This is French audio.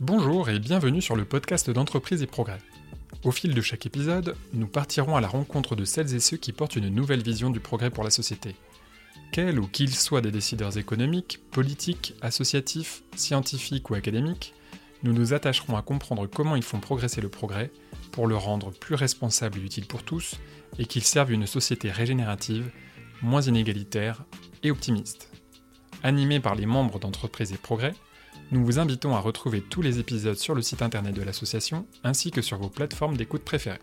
Bonjour et bienvenue sur le podcast d'entreprise et progrès. Au fil de chaque épisode, nous partirons à la rencontre de celles et ceux qui portent une nouvelle vision du progrès pour la société. Quels ou qu'ils soient des décideurs économiques, politiques, associatifs, scientifiques ou académiques, nous nous attacherons à comprendre comment ils font progresser le progrès pour le rendre plus responsable et utile pour tous et qu'il serve une société régénérative, moins inégalitaire et optimiste. Animé par les membres d'entreprise et progrès, nous vous invitons à retrouver tous les épisodes sur le site internet de l'association ainsi que sur vos plateformes d'écoute préférées.